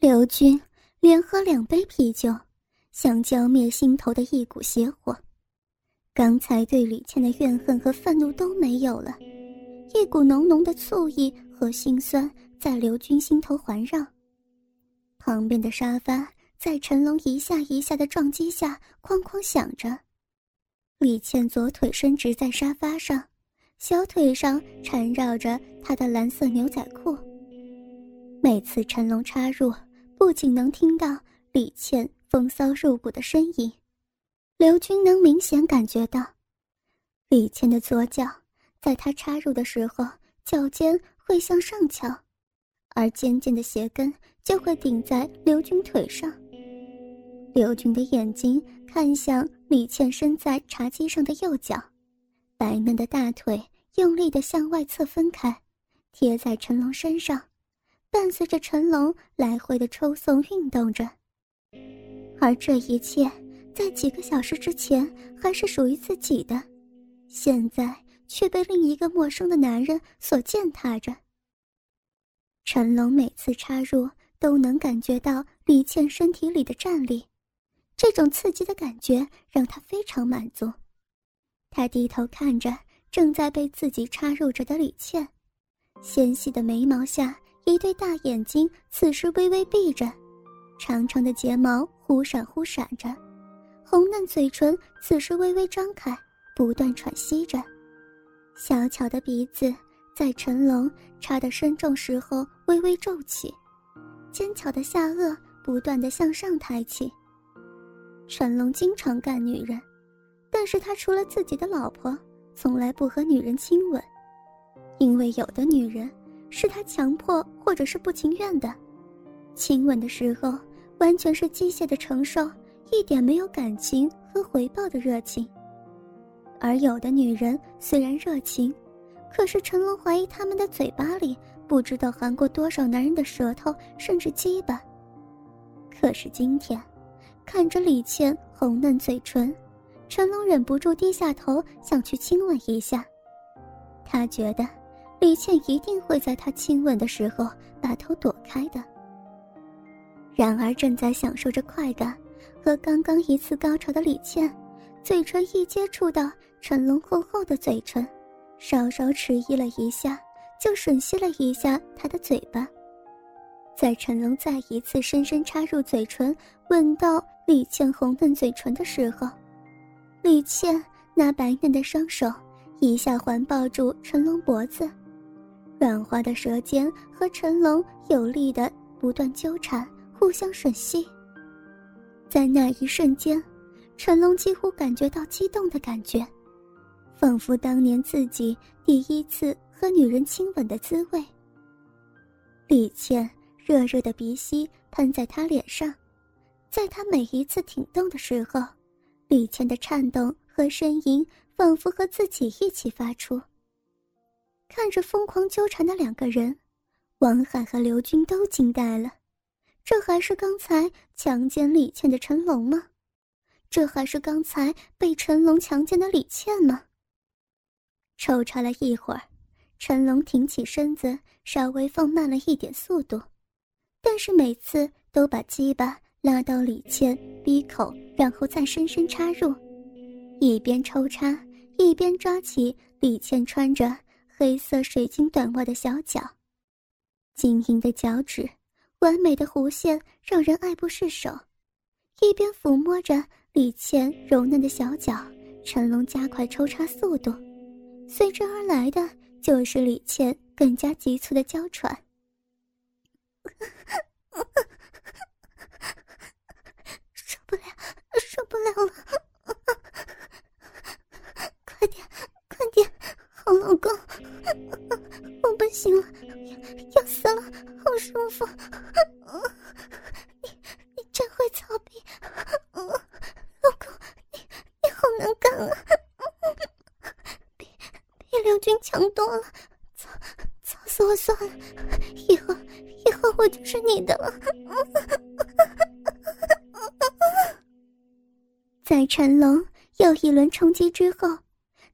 刘军连喝两杯啤酒，想浇灭心头的一股邪火。刚才对李倩的怨恨和愤怒都没有了，一股浓浓的醋意和心酸在刘军心头环绕。旁边的沙发在陈龙一下一下的撞击下哐哐响着。李倩左腿伸直在沙发上，小腿上缠绕着她的蓝色牛仔裤。每次陈龙插入。不仅能听到李倩风骚入骨的声音，刘军能明显感觉到，李倩的左脚在他插入的时候，脚尖会向上翘，而尖尖的鞋跟就会顶在刘军腿上。刘军的眼睛看向李倩身在茶几上的右脚，白嫩的大腿用力地向外侧分开，贴在陈龙身上。伴随着陈龙来回的抽送运动着，而这一切在几个小时之前还是属于自己的，现在却被另一个陌生的男人所践踏着。陈龙每次插入都能感觉到李倩身体里的战力，这种刺激的感觉让他非常满足。他低头看着正在被自己插入着的李倩，纤细的眉毛下。一对大眼睛此时微微闭着，长长的睫毛忽闪忽闪着，红嫩嘴唇此时微微张开，不断喘息着，小巧的鼻子在陈龙插得深重时候微微皱起，尖巧的下颚不断的向上抬起。陈龙经常干女人，但是他除了自己的老婆，从来不和女人亲吻，因为有的女人。是他强迫或者是不情愿的，亲吻的时候完全是机械的承受，一点没有感情和回报的热情。而有的女人虽然热情，可是陈龙怀疑他们的嘴巴里不知道含过多少男人的舌头，甚至鸡巴。可是今天，看着李倩红嫩嘴唇，陈龙忍不住低下头想去亲吻一下，他觉得。李倩一定会在他亲吻的时候把头躲开的。然而，正在享受着快感和刚刚一次高潮的李倩，嘴唇一接触到陈龙厚厚的嘴唇，稍稍迟疑了一下，就吮吸了一下他的嘴巴。在陈龙再一次深深插入嘴唇，吻到李倩红嫩嘴唇的时候，李倩那白嫩的双手一下环抱住陈龙脖子。软滑的舌尖和陈龙有力的不断纠缠，互相吮吸。在那一瞬间，陈龙几乎感觉到激动的感觉，仿佛当年自己第一次和女人亲吻的滋味。李倩热热的鼻息喷在他脸上，在他每一次挺动的时候，李倩的颤动和呻吟仿佛和自己一起发出。看着疯狂纠缠的两个人，王海和刘军都惊呆了。这还是刚才强奸李倩的陈龙吗？这还是刚才被陈龙强奸的李倩吗？抽插了一会儿，陈龙挺起身子，稍微放慢了一点速度，但是每次都把鸡巴拉到李倩鼻口，然后再深深插入，一边抽插一边抓起李倩穿着。黑色水晶短袜的小脚，晶莹的脚趾，完美的弧线让人爱不释手。一边抚摸着李倩柔嫩的小脚，陈龙加快抽插速度，随之而来的就是李倩更加急促的娇喘。比刘军强多了，操操死我算了，以后以后我就是你的了。在陈龙又一轮冲击之后。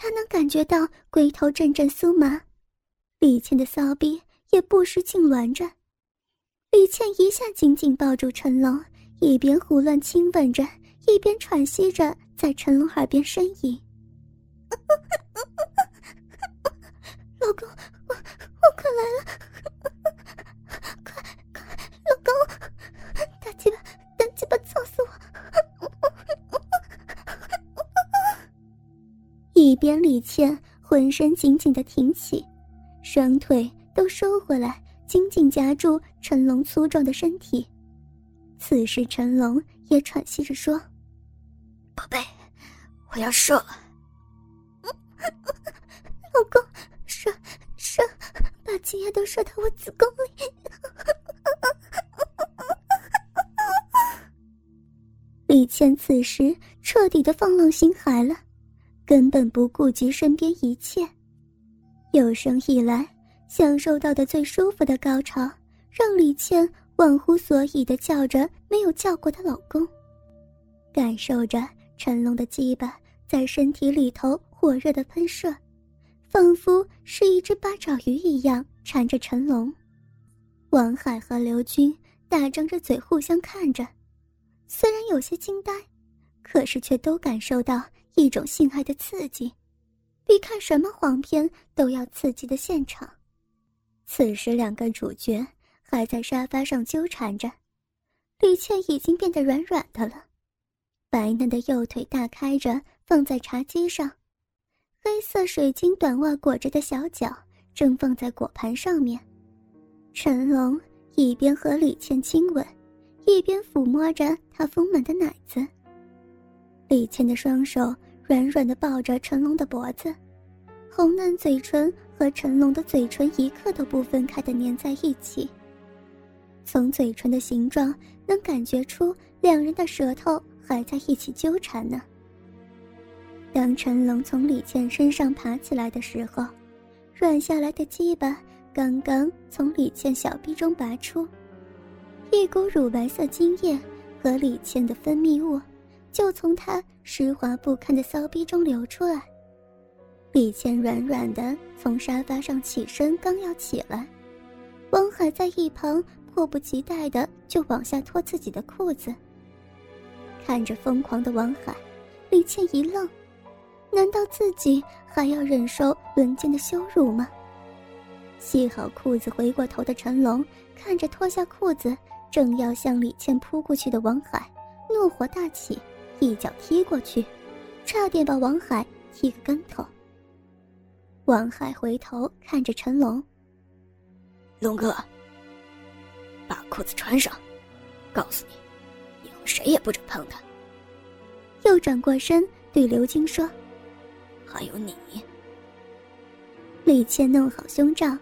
他能感觉到龟头阵阵酥麻，李倩的骚逼也不时痉挛着。李倩一下紧紧抱住陈龙，一边胡乱亲吻着，一边喘息着，在陈龙耳边呻吟：“老公，我我快来了，快快，老公，大鸡巴大鸡巴操死我！”一边李倩浑身紧紧的挺起，双腿都收回来。紧紧夹住陈龙粗壮的身体，此时陈龙也喘息着说：“宝贝，我要射了。射到我子宫里。”李倩此时彻底的放浪形骸了，根本不顾及身边一切，有生以来。享受到的最舒服的高潮，让李倩忘乎所以的叫着没有叫过的老公，感受着陈龙的鸡巴在身体里头火热的喷射，仿佛是一只八爪鱼一样缠着陈龙。王海和刘军大张着嘴互相看着，虽然有些惊呆，可是却都感受到一种性爱的刺激，比看什么黄片都要刺激的现场。此时，两个主角还在沙发上纠缠着，李倩已经变得软软的了，白嫩的右腿大开着放在茶几上，黑色水晶短袜裹着的小脚正放在果盘上面。陈龙一边和李倩亲吻，一边抚摸着她丰满的奶子。李倩的双手软软的抱着陈龙的脖子。红嫩嘴唇和陈龙的嘴唇一刻都不分开的粘在一起。从嘴唇的形状能感觉出两人的舌头还在一起纠缠呢。当陈龙从李倩身上爬起来的时候，软下来的鸡巴刚刚从李倩小臂中拔出，一股乳白色精液和李倩的分泌物就从她湿滑不堪的骚逼中流出来。李倩软软的从沙发上起身，刚要起来，王海在一旁迫不及待的就往下脱自己的裤子。看着疯狂的王海，李倩一愣，难道自己还要忍受轮奸的羞辱吗？系好裤子，回过头的陈龙看着脱下裤子正要向李倩扑过去的王海，怒火大起，一脚踢过去，差点把王海踢个跟头。王海回头看着陈龙：“龙哥，把裤子穿上，告诉你，以后谁也不准碰他。”又转过身对刘晶说：“还有你。”李倩弄好胸罩，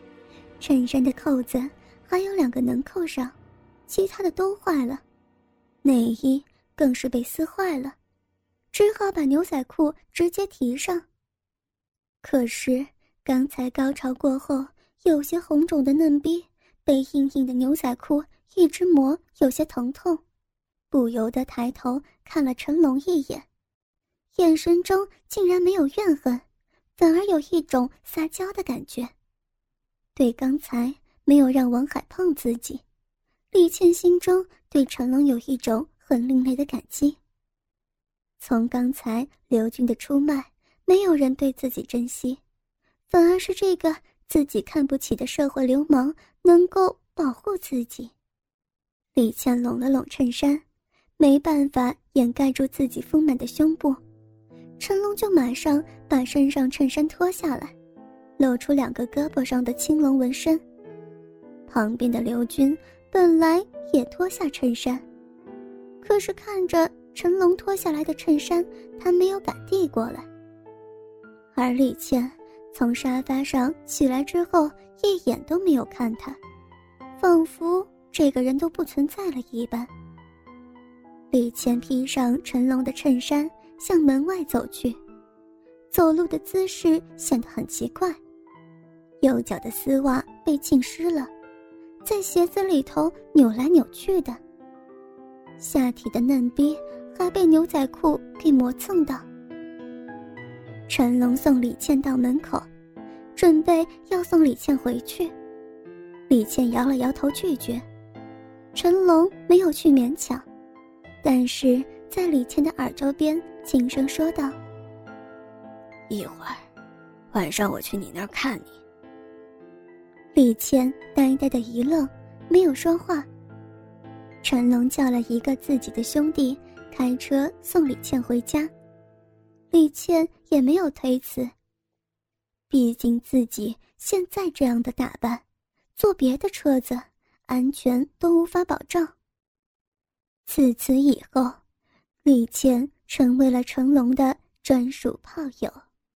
衬衫的扣子还有两个能扣上，其他的都坏了，内衣更是被撕坏了，只好把牛仔裤直接提上。可是。刚才高潮过后，有些红肿的嫩逼被硬硬的牛仔裤一直磨，有些疼痛，不由得抬头看了陈龙一眼，眼神中竟然没有怨恨，反而有一种撒娇的感觉。对刚才没有让王海碰自己，李倩心中对陈龙有一种很另类的感激。从刚才刘军的出卖，没有人对自己珍惜。反而是这个自己看不起的社会流氓能够保护自己。李倩拢了拢衬衫，没办法掩盖住自己丰满的胸部，陈龙就马上把身上衬衫脱下来，露出两个胳膊上的青龙纹身。旁边的刘军本来也脱下衬衫，可是看着陈龙脱下来的衬衫，他没有敢递过来，而李倩。从沙发上起来之后，一眼都没有看他，仿佛这个人都不存在了一般。李倩披上陈龙的衬衫，向门外走去，走路的姿势显得很奇怪，右脚的丝袜被浸湿了，在鞋子里头扭来扭去的，下体的嫩逼还被牛仔裤给磨蹭到。陈龙送李倩到门口，准备要送李倩回去。李倩摇了摇头拒绝，陈龙没有去勉强，但是在李倩的耳朵边轻声说道：“一会儿，晚上我去你那儿看你。”李倩呆呆的一愣，没有说话。陈龙叫了一个自己的兄弟开车送李倩回家，李倩也没有推辞。毕竟自己现在这样的打扮，坐别的车子安全都无法保障。自此以后，李倩成为了成龙的专属炮友。